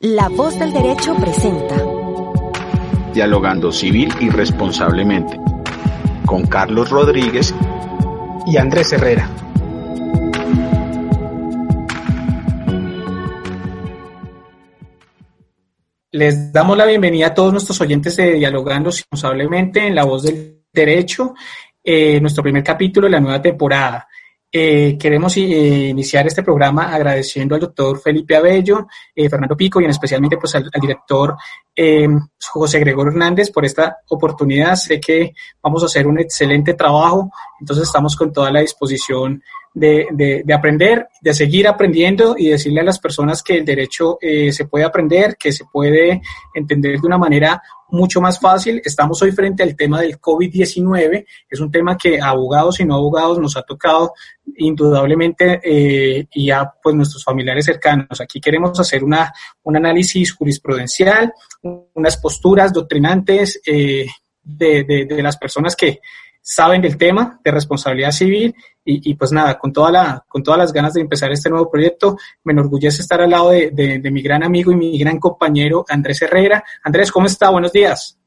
La voz del derecho presenta. Dialogando civil y responsablemente. Con Carlos Rodríguez y Andrés Herrera. Les damos la bienvenida a todos nuestros oyentes de Dialogando Responsablemente en la voz del derecho, eh, nuestro primer capítulo de la nueva temporada. Eh, queremos eh, iniciar este programa agradeciendo al doctor Felipe Abello, eh, Fernando Pico y en especialmente pues, al, al director José Gregorio Hernández por esta oportunidad. Sé que vamos a hacer un excelente trabajo, entonces estamos con toda la disposición de, de, aprender, de seguir aprendiendo y decirle a las personas que el derecho eh, se puede aprender, que se puede entender de una manera mucho más fácil. Estamos hoy frente al tema del COVID-19. Es un tema que abogados y no abogados nos ha tocado indudablemente eh, y a pues, nuestros familiares cercanos. Aquí queremos hacer una, un análisis jurisprudencial, unas posturas doctrinantes eh, de, de, de las personas que saben del tema de responsabilidad civil y, pues nada, con, toda la, con todas las ganas de empezar este nuevo proyecto, me enorgullece estar al lado de, mi gran amigo y mi gran compañero Andrés Herrera. Andrés, ¿cómo está? Buenos días.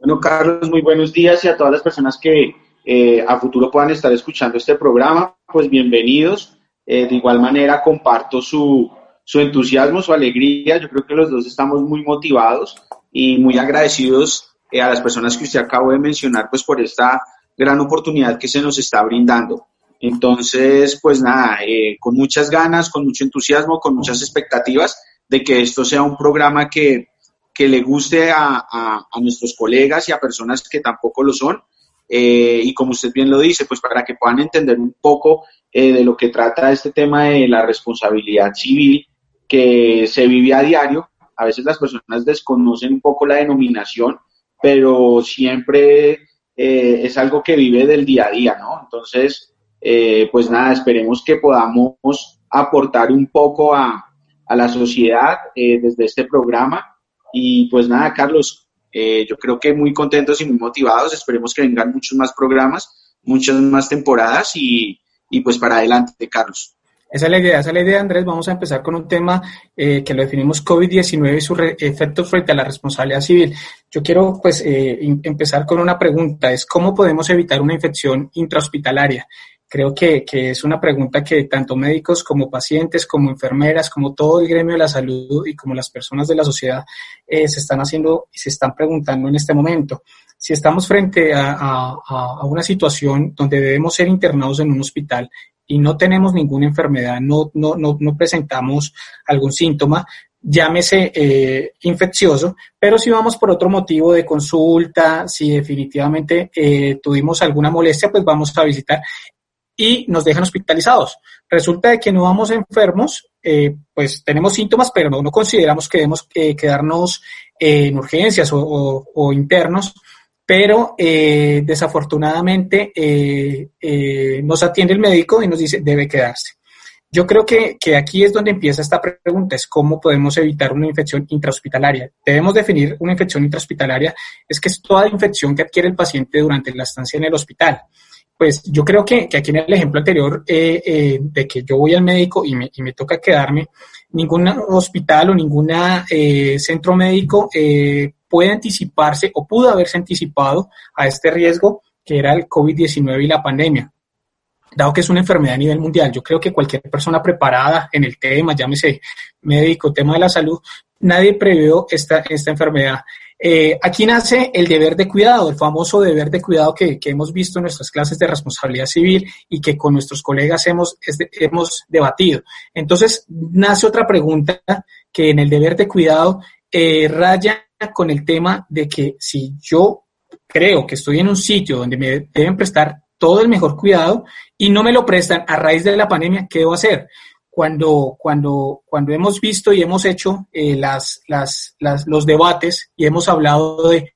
Bueno, Carlos, muy buenos días y a todas las personas que eh, a futuro puedan estar escuchando este programa, pues bienvenidos. Eh, de igual manera, comparto su, su entusiasmo, su alegría. Yo creo que los dos estamos muy motivados y muy agradecidos eh, a las personas que usted acabó de mencionar, pues por esta gran oportunidad que se nos está brindando. Entonces, pues nada, eh, con muchas ganas, con mucho entusiasmo, con muchas expectativas de que esto sea un programa que, que le guste a, a, nuestros colegas y a personas que tampoco lo son. Eh, y como usted bien lo dice, pues para que puedan entender un poco de lo que trata este tema de la responsabilidad civil que se vive a diario. A veces las personas desconocen un poco la denominación pero siempre eh, es algo que vive del día a día, ¿no? Entonces, eh, pues nada, esperemos que podamos aportar un poco a, a la sociedad eh, desde este programa. Y pues nada, Carlos, yo creo que muy contentos y muy motivados. Esperemos que vengan muchos más programas, muchas más temporadas y, y pues para adelante, Carlos. Esa es la idea, esa es la idea, Andrés. Vamos a empezar con un tema eh, que lo definimos COVID-19 y su efecto frente a la responsabilidad civil. Yo quiero, pues, eh, empezar con una pregunta. Es cómo podemos evitar una infección intrahospitalaria. Creo que, que, es una pregunta que tanto médicos como pacientes, como enfermeras, como todo el gremio de la salud y como las personas de la sociedad eh, se están haciendo y se están preguntando en este momento. Si estamos frente a, a, a una situación donde debemos ser internados en un hospital y no tenemos ninguna enfermedad, no, no, no, no presentamos algún síntoma, llámese eh, infeccioso, pero si vamos por otro motivo de consulta, si definitivamente eh, tuvimos alguna molestia, pues vamos a visitar y nos dejan hospitalizados. Resulta de que no vamos enfermos, eh, pues tenemos síntomas, pero no, consideramos que debemos quedarnos en urgencias o, o internos pero eh, desafortunadamente eh, eh, nos atiende el médico y nos dice debe quedarse. Yo creo que, que, aquí es donde empieza esta pregunta, es cómo podemos evitar una infección intrahospitalaria. Debemos definir una infección intrahospitalaria, es que es toda infección que adquiere el paciente durante la estancia en el hospital. Pues yo creo que, que aquí en el ejemplo anterior de que yo voy al médico y me, y me toca quedarme, ningún hospital o ningún centro médico puede anticiparse o pudo haberse anticipado a este riesgo que era el COVID-19 y la pandemia. Dado que es una enfermedad a nivel mundial, yo creo que cualquier persona preparada en el tema, llámese médico, tema de la salud, nadie previó esta, esta enfermedad. Eh, aquí nace el deber de cuidado, el famoso deber de cuidado que, hemos visto en nuestras clases de responsabilidad civil y que con nuestros colegas hemos, hemos debatido. Entonces, nace otra pregunta que en el deber de cuidado eh, raya con el tema de que si yo creo que estoy en un sitio donde me deben prestar todo el mejor cuidado y no me lo prestan a raíz de la pandemia, ¿qué debo hacer? cuando, cuando, cuando hemos visto y hemos hecho eh, las, las, las, los debates y hemos hablado de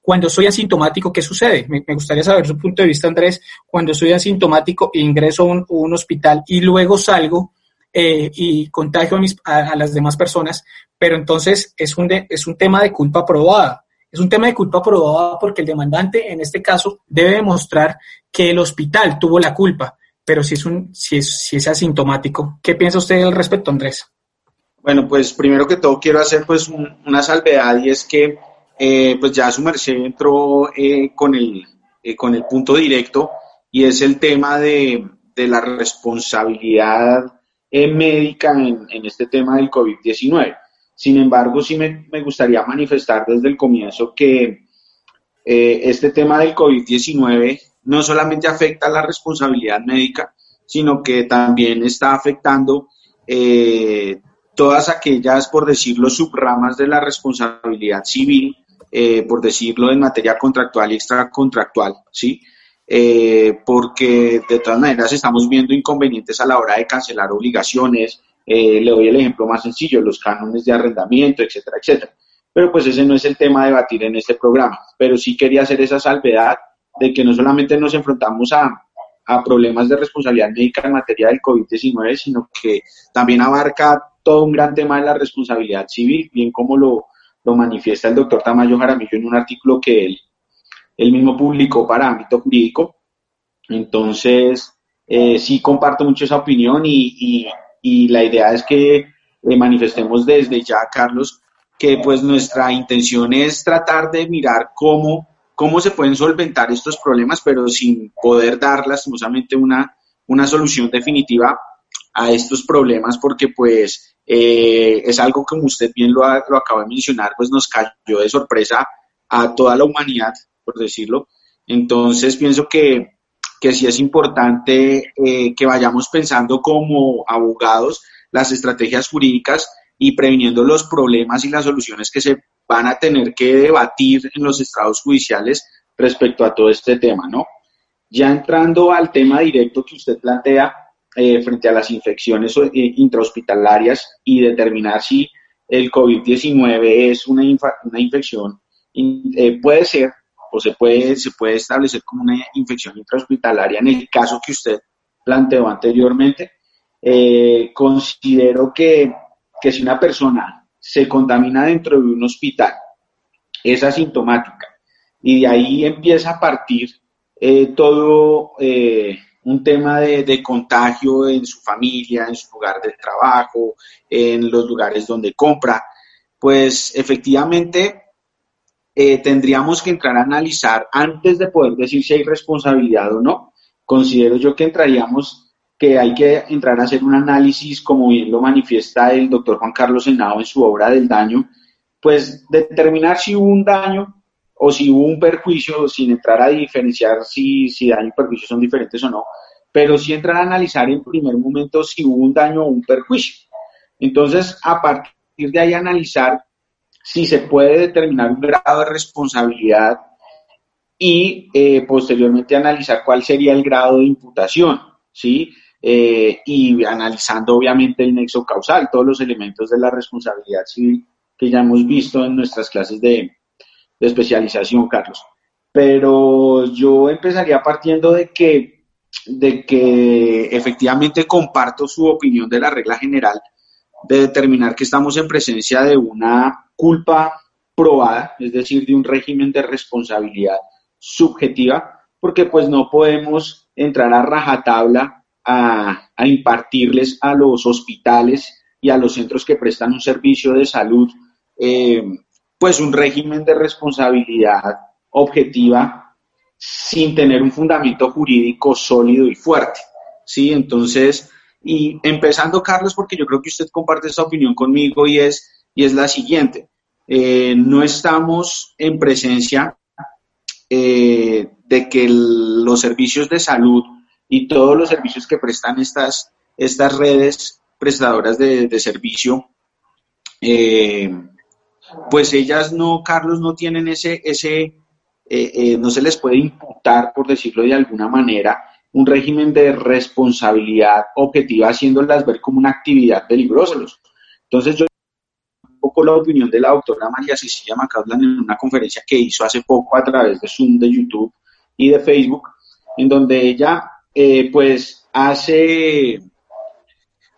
cuando soy asintomático, ¿qué sucede? Me, gustaría saber su punto de vista, Andrés. Cuando soy asintomático e ingreso a un, hospital y luego salgo eh, y contagio a, mis, a, las demás personas, pero entonces es un, es un tema de culpa probada. Es un tema de culpa probada porque el demandante, en este caso, debe demostrar que el hospital tuvo la culpa, pero si es, un, si es, si es asintomático. ¿Qué piensa usted al respecto, Andrés? Bueno, pues primero que todo quiero hacer pues una salvedad y es que eh, pues ya su merced entró eh, con, el, eh, con el punto directo y es el tema de, de la responsabilidad médica en, este tema del COVID-19. Sin embargo, sí me, gustaría manifestar desde el comienzo que este tema del COVID-19 no solamente afecta la responsabilidad médica, sino que también está afectando todas aquellas, por decirlo, subramas de la responsabilidad civil eh, por decirlo, en materia contractual y extracontractual, ¿sí? Eh, porque de todas maneras estamos viendo inconvenientes a la hora de cancelar obligaciones. Eh, le doy el ejemplo más sencillo, los cánones de arrendamiento, etcétera, etcétera. Pero pues ese no es el tema a debatir en este programa. Pero sí quería hacer esa salvedad de que no solamente nos enfrentamos a, a problemas de responsabilidad médica en materia del COVID-19, sino que también abarca todo un gran tema de la responsabilidad civil, bien como lo, lo manifiesta el doctor Tamayo Jaramillo en un artículo que él, él mismo publicó para ámbito jurídico. Entonces, eh, sí comparto mucho esa opinión y, y, la idea es que le manifestemos desde ya, Carlos, que pues nuestra intención es tratar de mirar cómo, cómo se pueden solventar estos problemas, pero sin poder dar lastimosamente una, una solución definitiva a estos problemas, porque pues eh, es algo como usted bien lo, lo acaba de mencionar, pues nos cayó de sorpresa a toda la humanidad, por decirlo. Entonces pienso que, que sí es importante eh, que vayamos pensando como abogados las estrategias jurídicas y previniendo los problemas y las soluciones que se van a tener que debatir en los estados judiciales respecto a todo este tema, ¿no? Ya entrando al tema directo que usted plantea, eh, frente a las infecciones eh, intrahospitalarias y determinar si el COVID-19 es una, una infección, puede ser o se puede, se puede establecer como una infección intrahospitalaria en el caso que usted planteó anteriormente. considero que, que si una persona se contamina dentro de un hospital, es asintomática y de ahí empieza a partir todo un tema de, contagio en su familia, en su lugar de trabajo, en los lugares donde compra, pues efectivamente eh, tendríamos que entrar a analizar antes de poder decir si hay responsabilidad o no. Considero yo que entraríamos, que hay que entrar a hacer un análisis, como bien lo manifiesta el doctor Juan Carlos Senado en su obra del daño, pues determinar si hubo un daño o si hubo un perjuicio, sin entrar a diferenciar si, si daño y perjuicio son diferentes o no, pero sí entrar a analizar en primer momento si hubo un daño o un perjuicio. Entonces, a partir de ahí analizar si se puede determinar un grado de responsabilidad y eh, posteriormente analizar cuál sería el grado de imputación, ¿sí? Eh, y analizando obviamente el nexo causal, todos los elementos de la responsabilidad civil que ya hemos visto en nuestras clases de, de especialización, Carlos. Pero yo empezaría partiendo de que, de que efectivamente comparto su opinión de la regla general de determinar que estamos en presencia de una culpa probada, es decir, de un régimen de responsabilidad subjetiva, porque pues no podemos entrar a rajatabla a, impartirles a los hospitales y a los centros que prestan un servicio de salud eh, pues un régimen de responsabilidad objetiva sin tener un fundamento jurídico sólido y fuerte. ¿sí? Entonces, y empezando, Carlos, porque yo creo que usted comparte esa opinión conmigo y es, y es la siguiente. Eh, no estamos en presencia eh, de que los servicios de salud y todos los servicios que prestan estas, estas redes prestadoras de, de servicio eh, pues ellas no, Carlos, no tienen ese, ese eh, eh, no se les puede imputar, por decirlo de alguna manera, un régimen de responsabilidad objetiva, haciéndolas ver como una actividad peligrosa. Entonces yo un poco la opinión de la doctora María Cecilia Macaulay en una conferencia que hizo hace poco a través de Zoom, de YouTube y de Facebook, en donde ella eh, pues hace,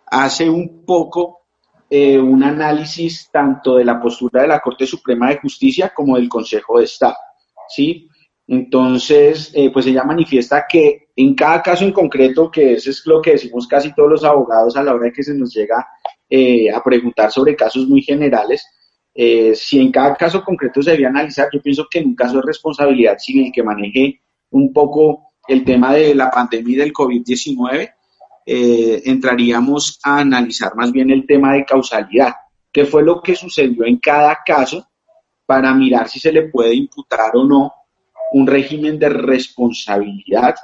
hace un poco eh, un análisis tanto de la postura de la Corte Suprema de Justicia como del Consejo de Estado, ¿sí? Entonces, eh, pues ella manifiesta que en cada caso en concreto, que eso es lo que decimos casi todos los abogados a la hora de que se nos llega eh, a preguntar sobre casos muy generales, si en cada caso concreto se debe analizar, yo pienso que en un caso de responsabilidad civil que maneje un poco el tema de la pandemia y del COVID-19, eh, entraríamos a analizar más bien el tema de causalidad, qué fue lo que sucedió en cada caso para mirar si se le puede imputar o no un régimen de responsabilidad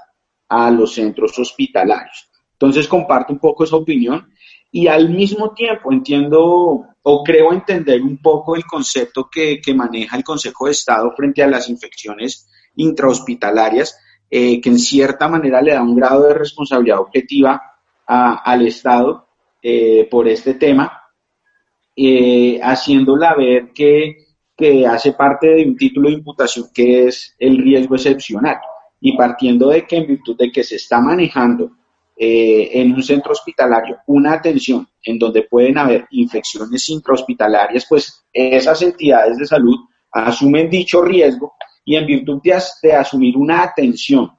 a los centros hospitalarios. Entonces comparto un poco esa opinión y al mismo tiempo entiendo o creo entender un poco el concepto que, que maneja el Consejo de Estado frente a las infecciones intrahospitalarias, eh, que en cierta manera le da un grado de responsabilidad objetiva al Estado eh, por este tema, eh, haciéndola ver que, hace parte de un título de imputación que es el riesgo excepcional y partiendo de que en virtud de que se está manejando en un centro hospitalario una atención en donde pueden haber infecciones intrahospitalarias, pues esas entidades de salud asumen dicho riesgo y en virtud de, asumir una atención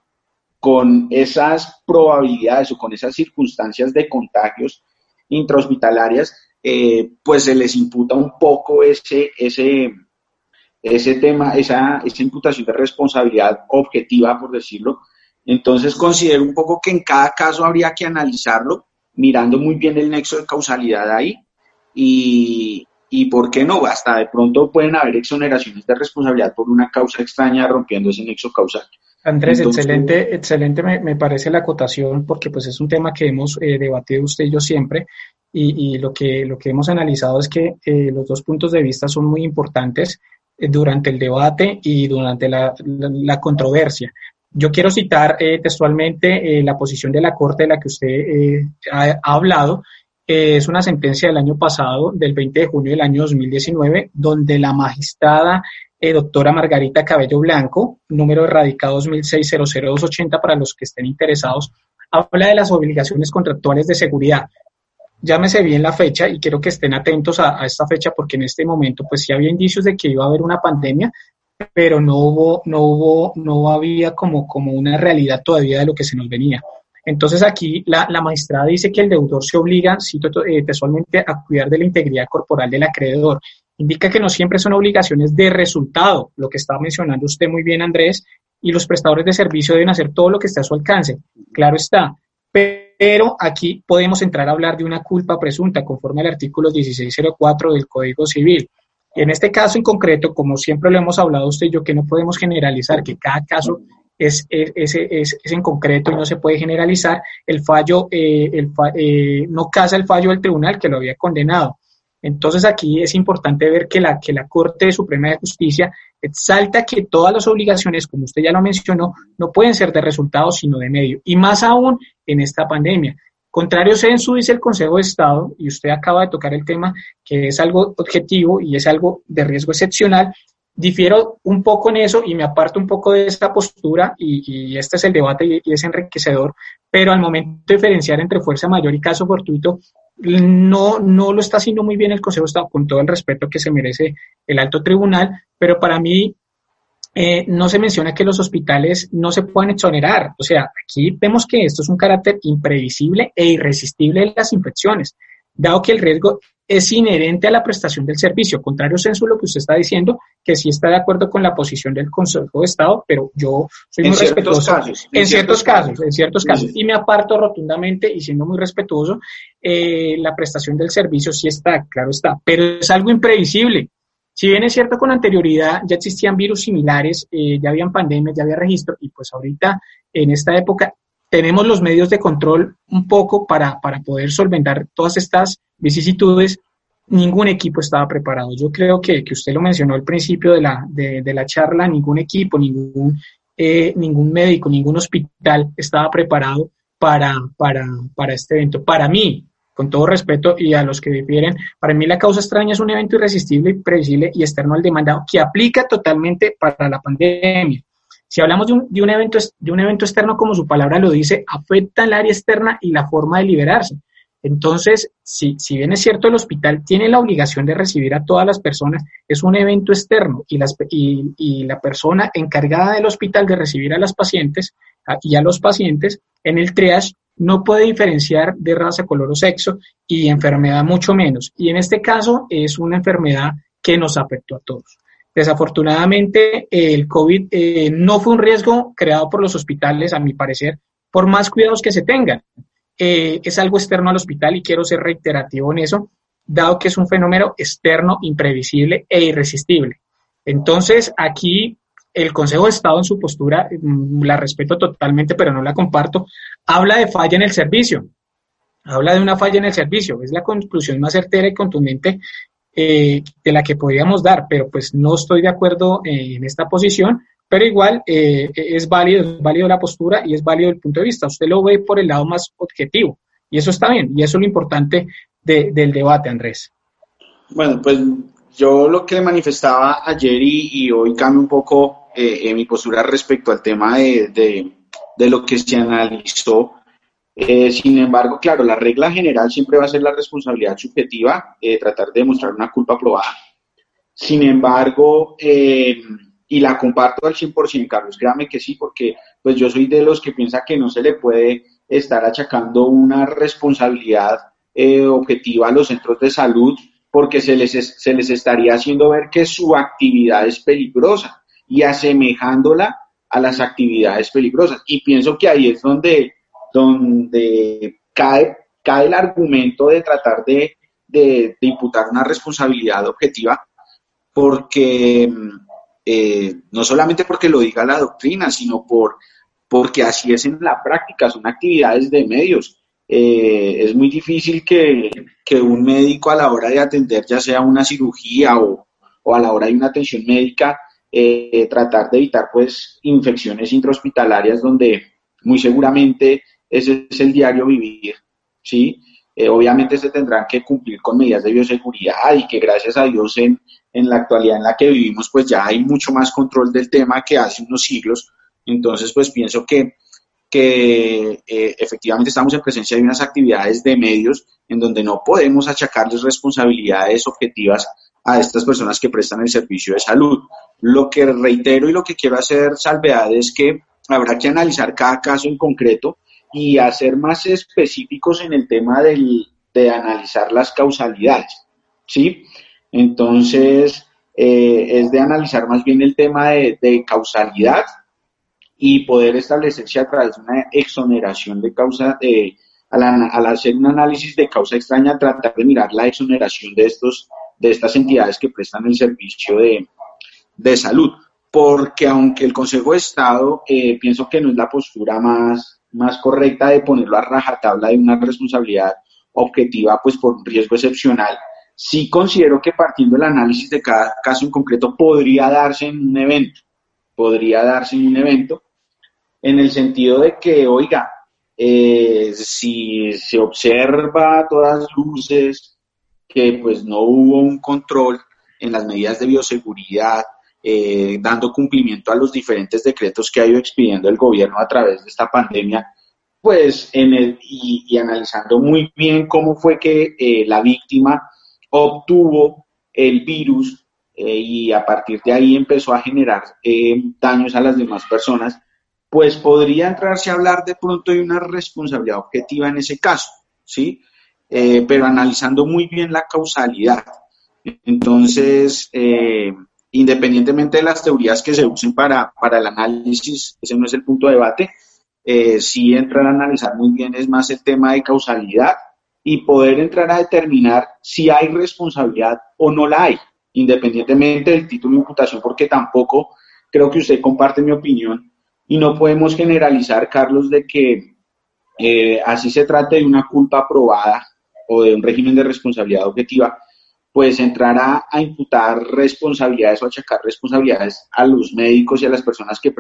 con esas probabilidades o con esas circunstancias de contagios intrahospitalarias, eh, pues se les imputa un poco ese, ese, ese tema, esa, esa imputación de responsabilidad objetiva, por decirlo. Entonces considero un poco que en cada caso habría que analizarlo, mirando muy bien el nexo de causalidad ahí y, y por qué no, hasta de pronto pueden haber exoneraciones de responsabilidad por una causa extraña rompiendo ese nexo causal. Andrés, excelente, excelente me, parece la acotación porque pues es un tema que hemos eh, debatido usted y yo siempre y, y, lo, que, lo que hemos analizado es que eh, los dos puntos de vista son muy importantes durante el debate y durante la, la, controversia. Yo quiero citar textualmente la posición de la Corte de la que usted ha, ha hablado es una sentencia del año pasado, del 20 de junio del año 2019, donde la magistrada eh, doctora Margarita Cabello Blanco, número de radicado 2006-00280 para los que estén interesados, habla de las obligaciones contractuales de seguridad. Llámese bien la fecha y quiero que estén atentos a, esta fecha porque en este momento pues sí había indicios de que iba a haber una pandemia, pero no hubo, no hubo, no había como, como una realidad todavía de lo que se nos venía. Entonces aquí la, magistrada dice que el deudor se obliga, cito eh, textualmente, a cuidar de la integridad corporal del acreedor. Indica que no siempre son obligaciones de resultado, lo que estaba mencionando usted muy bien, Andrés, y los prestadores de servicio deben hacer todo lo que esté a su alcance. Claro está. Pero aquí podemos entrar a hablar de una culpa presunta conforme al artículo 1604 del Código Civil. En este caso en concreto, como siempre lo hemos hablado usted y yo, que no podemos generalizar, que cada caso es, es, es, es, en concreto y no se puede generalizar, el fallo eh, el, eh, no casa el fallo del tribunal que lo había condenado. Entonces aquí es importante ver que la, que la Corte Suprema de Justicia exalta que todas las obligaciones, como usted ya lo mencionó, no pueden ser de resultado, sino de medio. Y más aún en esta pandemia. Contrario censo, dice el Consejo de Estado, y usted acaba de tocar el tema, que es algo objetivo y es algo de riesgo excepcional, difiero un poco en eso y me aparto un poco de esta postura y, este es el debate y, es enriquecedor, pero al momento diferenciar entre fuerza mayor y caso fortuito, no, no lo está haciendo muy bien el Consejo de Estado con todo el respeto que se merece el alto tribunal, pero para mí eh, no se menciona que los hospitales no se puedan exonerar. O sea, aquí vemos que esto es un carácter imprevisible e irresistible de las infecciones, dado que el riesgo es inherente a la prestación del servicio. Contrario censo lo que usted está diciendo, que sí está de acuerdo con la posición del Consejo de Estado, pero yo soy muy respetuoso. en, ciertos, casos, en ciertos casos. Y me aparto rotundamente y siendo muy respetuoso, eh, la prestación del servicio sí está, claro está, pero es algo imprevisible. Si bien es cierto con anterioridad ya existían virus similares, eh, ya habían pandemias, ya había registro, y pues ahorita en esta época tenemos los medios de control un poco para, para poder solventar todas estas vicisitudes, ningún equipo estaba preparado. Yo creo que, que usted lo mencionó al principio de la, de, la charla, ningún equipo, ningún eh, ningún médico, ningún hospital estaba preparado para, para, para este evento. Para mí, con todo respeto y a los que difieren, para mí la causa extraña es un evento irresistible, previsible y externo al demandado que aplica totalmente para la pandemia. Si hablamos de un, de un, evento, de un evento externo, como su palabra lo dice, afecta el área externa y la forma de liberarse. Entonces, si, si bien es cierto, el hospital tiene la obligación de recibir a todas las personas, es un evento externo y, las, y la persona encargada del hospital de recibir a las pacientes y a los pacientes en el triage no puede diferenciar de raza, color o sexo y enfermedad mucho menos. Y en este caso es una enfermedad que nos afectó a todos. Desafortunadamente, el COVID eh, no fue un riesgo creado por los hospitales, a mi parecer, por más cuidados que se tengan. Eh, es algo externo al hospital y quiero ser reiterativo en eso, dado que es un fenómeno externo, imprevisible e irresistible. Entonces, aquí el Consejo de Estado en su postura, mm, la respeto totalmente, pero no la comparto, habla de falla en el servicio. Habla de una falla en el servicio. Es la conclusión más certera y contundente eh, de la que podríamos dar, pero pues no estoy de acuerdo eh, en esta posición, pero igual eh, es válido, es válido la postura y es válido el punto de vista. Usted lo ve por el lado más objetivo y eso está bien y eso es lo importante del debate, Andrés. Bueno, pues yo lo que manifestaba ayer y, hoy cambio un poco eh, en mi postura respecto al tema de, lo que se analizó. Eh, sin embargo, claro, la regla general siempre va a ser la responsabilidad subjetiva, eh, tratar de demostrar una culpa probada. Sin embargo, y la comparto al 100%, Carlos, créame que sí, porque pues yo soy de los que piensa que no se le puede estar achacando una responsabilidad objetiva a los centros de salud porque se les, se les estaría haciendo ver que su actividad es peligrosa y asemejándola a las actividades peligrosas. Y pienso que ahí es donde, donde cae, cae el argumento de tratar de, de, imputar una responsabilidad objetiva, porque eh, no solamente porque lo diga la doctrina, sino por, porque así es en la práctica, son actividades de medios. Eh, es muy difícil que, un médico a la hora de atender, ya sea una cirugía o, a la hora de una atención médica, eh, tratar de evitar pues infecciones intrahospitalarias donde muy seguramente ese es el diario vivir, ¿sí? Eh, obviamente se tendrán que cumplir con medidas de bioseguridad y que gracias a Dios en, en la actualidad en la que vivimos pues ya hay mucho más control del tema que hace unos siglos. Entonces pues pienso que que eh, efectivamente estamos en presencia de unas actividades de medios en donde no podemos achacarles responsabilidades objetivas a estas personas que prestan el servicio de salud. Lo que reitero y lo que quiero hacer salvedad es que habrá que analizar cada caso en concreto y hacer más específicos en el tema del, de analizar las causalidades. ¿sí? Entonces, eh, es de analizar más bien el tema de, de causalidad y poder establecerse a través de una exoneración de causa, eh, al, hacer un análisis de causa extraña, tratar de mirar la exoneración de, estos, de estas entidades que prestan el servicio de, de salud. Porque aunque el Consejo de Estado eh, pienso que no es la postura más, más correcta de ponerlo a rajatabla de una responsabilidad objetiva, pues por un riesgo excepcional, sí considero que partiendo del análisis de cada caso en concreto podría darse en un evento, podría darse en un evento, en el sentido de que, oiga, eh, si se observa a todas luces que pues no hubo un control en las medidas de bioseguridad, eh, dando cumplimiento a los diferentes decretos que ha ido expidiendo el gobierno a través de esta pandemia, pues en el, y, analizando muy bien cómo fue que eh, la víctima obtuvo el virus y a partir de ahí empezó a generar daños a las demás personas, pues podría entrarse a hablar de pronto de una responsabilidad objetiva en ese caso, ¿sí? Eh, pero analizando muy bien la causalidad. Entonces, eh, independientemente de las teorías que se usen para, para el análisis, ese no es el punto de debate, eh, sí entrar a analizar muy bien es más el tema de causalidad y poder entrar a determinar si hay responsabilidad o no la hay, independientemente del título de imputación, porque tampoco creo que usted comparte mi opinión y no podemos generalizar, Carlos, de que eh, así se trate de una culpa probada o de un régimen de responsabilidad objetiva, pues entrará a imputar responsabilidades o achacar responsabilidades a los médicos y a las personas que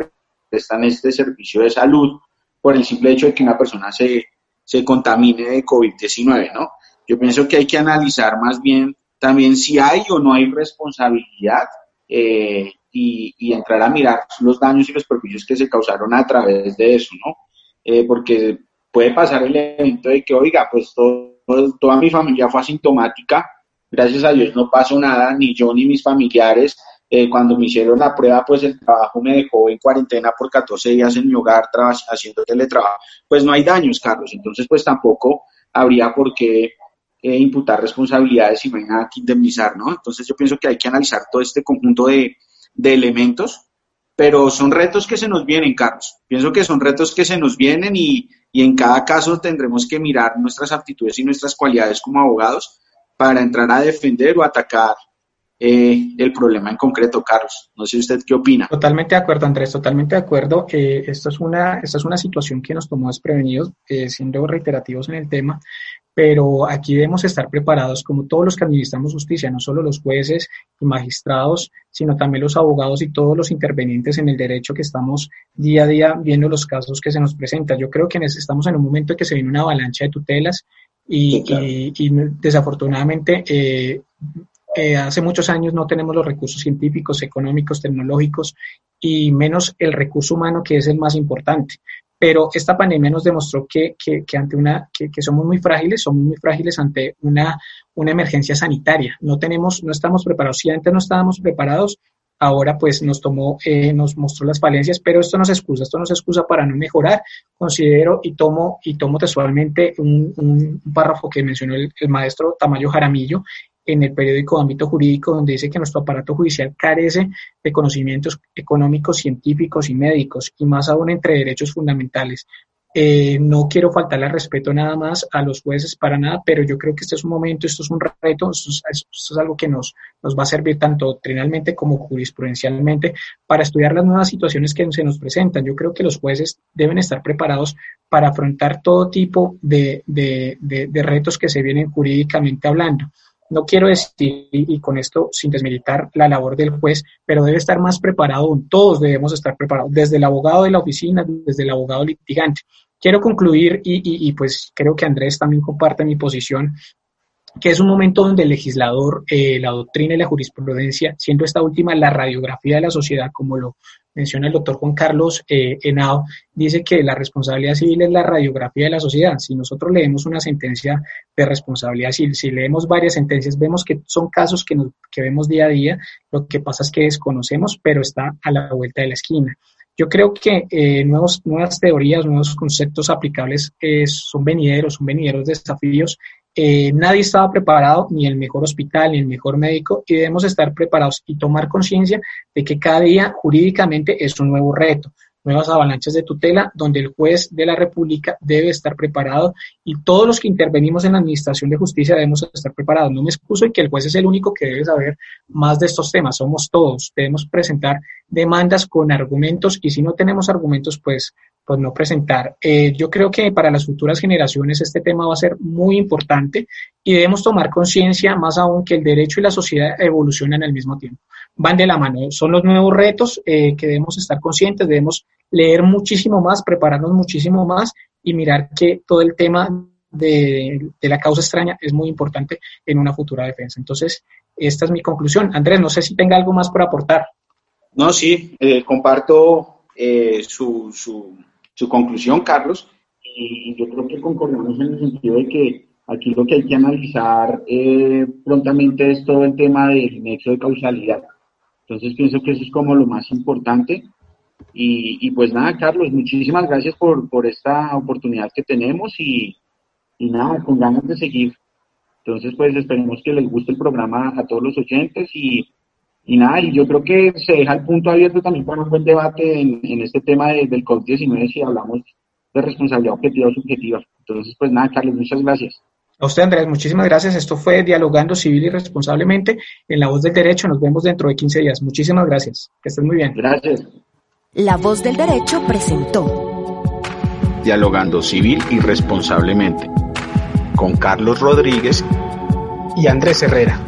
prestan este servicio de salud por el simple hecho de que una persona se, se contamine de COVID-19, ¿no? Yo pienso que hay que analizar más bien también si hay o no hay responsabilidad eh, y, entrar a mirar los daños y los perjuicios que se causaron a través de eso, ¿no? Eh, porque puede pasar el evento de que, oiga, pues toda mi familia fue asintomática, gracias a Dios no pasó nada, ni yo ni mis familiares. Eh, cuando me hicieron la prueba, pues el trabajo me dejó en cuarentena por 14 días en mi hogar haciendo teletrabajo. Pues no hay daños, Carlos. Entonces, pues tampoco habría por qué eh, imputar responsabilidades y no hay nada que indemnizar, ¿no? Entonces yo pienso que hay que analizar todo este conjunto de, de elementos, pero son retos que se nos vienen, Carlos. Pienso que son retos que se nos vienen y, y en cada caso tendremos que mirar nuestras aptitudes y nuestras cualidades como abogados para entrar a defender o atacar eh, el problema en concreto, Carlos. No sé usted qué opina. Totalmente de acuerdo, Andrés, totalmente de acuerdo. Eh, esto, es una, esta es una situación que nos tomó desprevenidos, eh, siendo reiterativos en el tema, pero aquí debemos estar preparados como todos los que administramos justicia, no solo los jueces y magistrados, sino también los abogados y todos los intervenientes en el derecho que estamos día a día viendo los casos que se nos presentan. Yo creo que estamos en un momento en que se viene una avalancha de tutelas y, y, desafortunadamente eh, eh, hace muchos años no tenemos los recursos científicos, económicos, tecnológicos y menos el recurso humano que es el más importante pero esta pandemia nos demostró que, que, ante una, que, somos muy frágiles, somos muy frágiles ante una, una emergencia sanitaria. No tenemos, no estamos preparados. Si antes no estábamos preparados, ahora pues nos tomó, eh, nos mostró las falencias, pero esto no se excusa, esto no se excusa para no mejorar. Considero y tomo, y tomo textualmente un, un párrafo que mencionó el maestro Tamayo Jaramillo, en el periódico Ámbito Jurídico, donde dice que nuestro aparato judicial carece de conocimientos económicos, científicos y médicos, y más aún entre derechos fundamentales. Eh, no quiero faltarle al respeto nada más a los jueces para nada, pero yo creo que este es un momento, esto es un reto, esto es, algo que nos, nos va a servir tanto doctrinalmente como jurisprudencialmente para estudiar las nuevas situaciones que se nos presentan. Yo creo que los jueces deben estar preparados para afrontar todo tipo de, de, de retos que se vienen jurídicamente hablando. No quiero decir, y con esto sin desmilitar la labor del juez, pero debe estar más preparado, todos debemos estar preparados, desde el abogado de la oficina, desde el abogado litigante. Quiero concluir y, pues creo que Andrés también comparte mi posición que es un momento donde el legislador, eh, la doctrina y la jurisprudencia, siendo esta última la radiografía de la sociedad, como lo menciona el doctor Juan Carlos eh, Henao, dice que la responsabilidad civil es la radiografía de la sociedad. Si nosotros leemos una sentencia de responsabilidad civil, si leemos varias sentencias, vemos que son casos que, que vemos día a día, lo que pasa es que desconocemos, pero está a la vuelta de la esquina. Yo creo que eh, nuevas teorías, nuevos conceptos aplicables son venideros, son venideros desafíos eh, nadie estaba preparado, ni el mejor hospital, ni el mejor médico, y debemos estar preparados y tomar conciencia de que cada día jurídicamente es un nuevo reto, nuevas avalanchas de tutela, donde el juez de la República debe estar preparado y todos los que intervenimos en la Administración de Justicia debemos estar preparados. No me excuso y que el juez es el único que debe saber más de estos temas, somos todos, debemos presentar demandas con argumentos y si no tenemos argumentos, pues pues no presentar. Eh, yo creo que para las futuras generaciones este tema va a ser muy importante y debemos tomar conciencia más aún que el derecho y la sociedad evolucionan al mismo tiempo. Van de la mano. Son los nuevos retos eh, que debemos estar conscientes, debemos leer muchísimo más, prepararnos muchísimo más y mirar que todo el tema de, la causa extraña es muy importante en una futura defensa. Entonces, esta es mi conclusión. Andrés, no sé si tenga algo más por aportar. No, sí, eh, comparto su, su, su conclusión, Carlos, y yo creo que concordamos en el sentido de que aquí lo que hay que analizar eh, prontamente es todo el tema del nexo de causalidad. Entonces pienso que eso es como lo más importante. Y, pues nada, Carlos, muchísimas gracias por, por esta oportunidad que tenemos y, y nada, con ganas de seguir. Entonces, pues esperemos que les guste el programa a todos los oyentes y, y nada, y yo creo que se deja el punto abierto también para un buen debate en, este tema del COVID-19 si hablamos de responsabilidad objetiva o subjetiva. Entonces, pues nada, Carlos, muchas gracias. A usted, Andrés, muchísimas gracias. Esto fue Dialogando Civil y Responsablemente en La Voz del Derecho. Nos vemos dentro de 15 días. Muchísimas gracias. Que estén muy bien. Gracias. La Voz del Derecho presentó Dialogando Civil y Responsablemente con Carlos Rodríguez y Andrés Herrera.